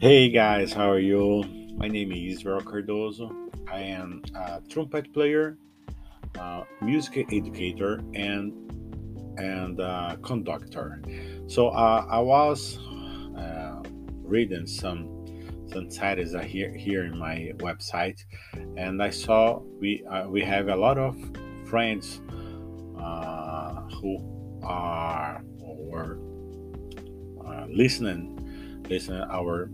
Hey guys, how are you? My name is Israel Cardozo. I am a trumpet player, music educator, and and conductor. So uh, I was uh, reading some some titles here here in my website, and I saw we uh, we have a lot of friends uh, who are or listening listening our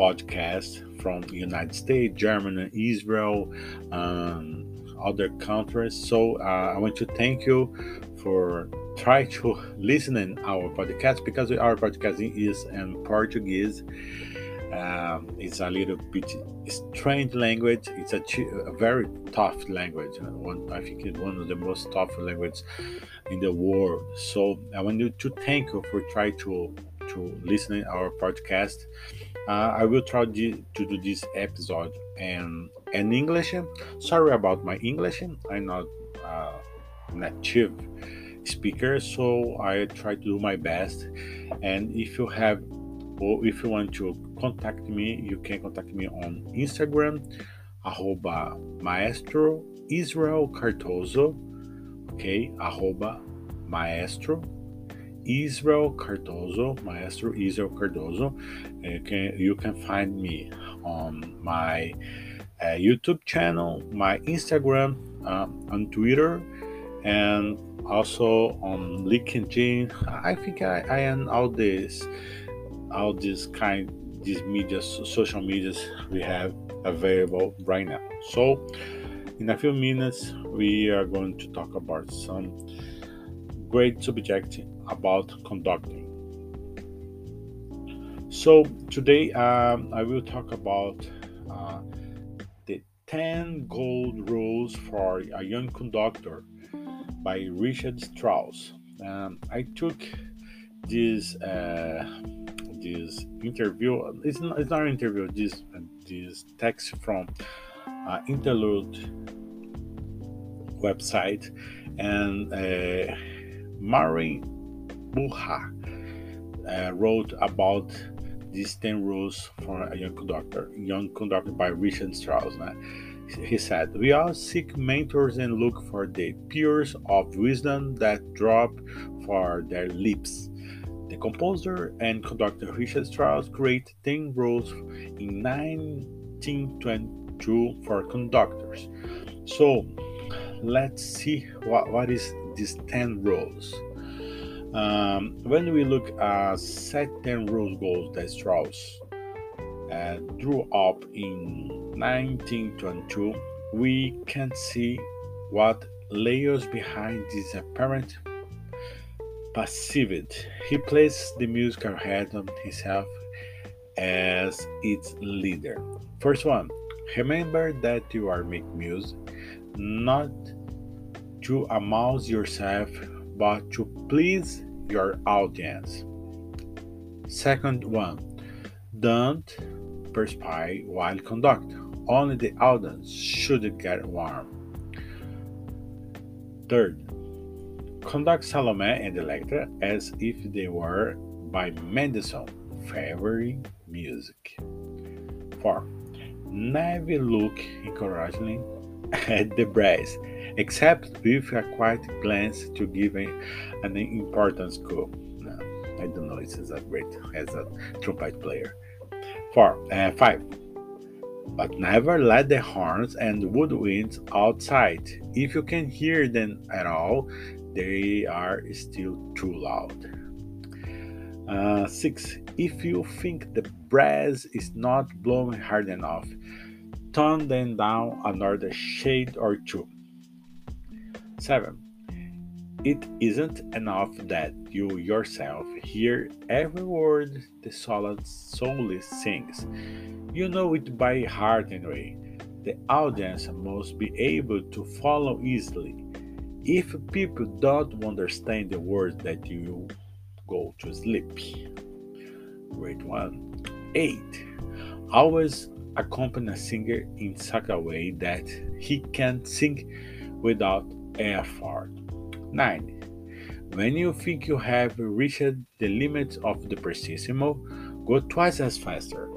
podcast from United States, Germany, Israel, um, other countries. So uh, I want to thank you for try to listening our podcast because our podcast is in Portuguese. Um, it's a little bit strange language. It's a, a very tough language. One, I think it's one of the most tough languages in the world. So I want you to thank you for trying to to listening our podcast. Uh, I will try to do this episode in in English. Sorry about my English. I'm not uh, native speaker, so I try to do my best. And if you have or if you want to contact me, you can contact me on Instagram, arroba maestro Israel Cardoso, okay, arroba maestro Israel Cardozo, Maestro Israel Cardozo. You can, you can find me on my uh, YouTube channel, my Instagram, um, on Twitter, and also on LinkedIn. I think I, I am all this, all this kind, these media, social medias we have available right now. So, in a few minutes, we are going to talk about some great subject about conducting. So today um, I will talk about uh, the 10 gold rules for a young conductor by Richard Strauss. Um, I took this uh, this interview. It's not, it's not an interview. This this text from uh, Interlude website and uh, Mary Buha uh, wrote about these 10 rules for a young conductor, young conductor by Richard Strauss. He said, We all seek mentors and look for the peers of wisdom that drop for their lips. The composer and conductor Richard Strauss created 10 rules in 1922 for conductors. So let's see what, what is these 10 rules. Um, when we look at set 10 rules goals that Strauss uh, drew up in 1922, we can see what layers behind this apparent passivity. He placed the musical on himself as its leader. First one, remember that you are making music, not to amuse yourself but to please your audience. Second one, don't perspire while conduct. Only the audience should get warm. Third, conduct Salome and Elektra as if they were by Mendelssohn favorite music. 4. Never look encouragingly at the brass except with a quiet glance to give an important scope. No, I don't know, it's as a great as a trumpet player. Four, uh, five. But never let the horns and woodwinds outside. If you can hear them at all, they are still too loud. Uh, six. If you think the brass is not blowing hard enough, tone them down another shade or two. 7. It isn't enough that you yourself hear every word the solid soloist sings. You know it by heart anyway. The audience must be able to follow easily. If people don't understand the words that you go to sleep. Great one. 8. Always accompany a singer in such a way that he can sing without effort. 9. When you think you have reached the limits of the prestissimo, go twice as faster.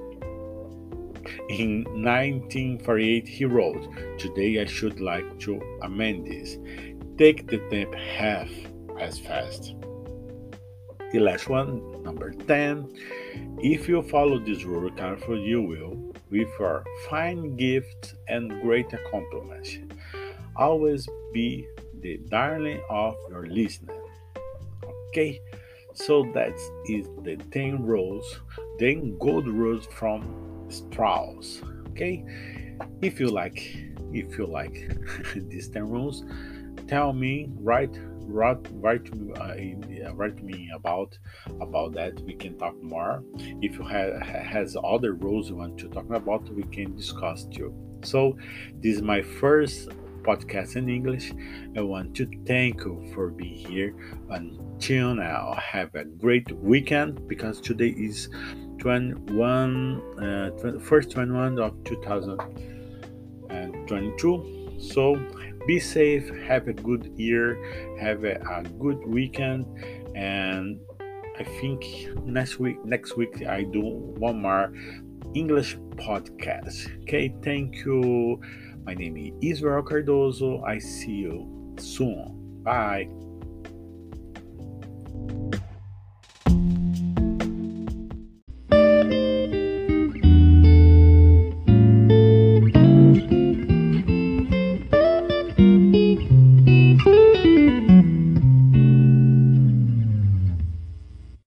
In 1948, he wrote, Today I should like to amend this. Take the temp half as fast. The last one, number 10. If you follow this rule carefully, you will, with your fine gifts and great accomplishments, always be the darling of your listener. Okay, so that is the 10 rules, 10 good rules from Strauss. Okay, if you like, if you like these 10 rules, tell me, write write write uh, write me about about that we can talk more if you have has other rules you want to talk about we can discuss too so this is my first podcast in English. I want to thank you for being here. Until now, have a great weekend because today is 21, uh, 20, first 21 of 2022. So be safe, have a good year, have a, a good weekend, and I think next week next week I do one more English podcast. Okay, thank you. My name is Israel Cardoso. I see you soon. Bye.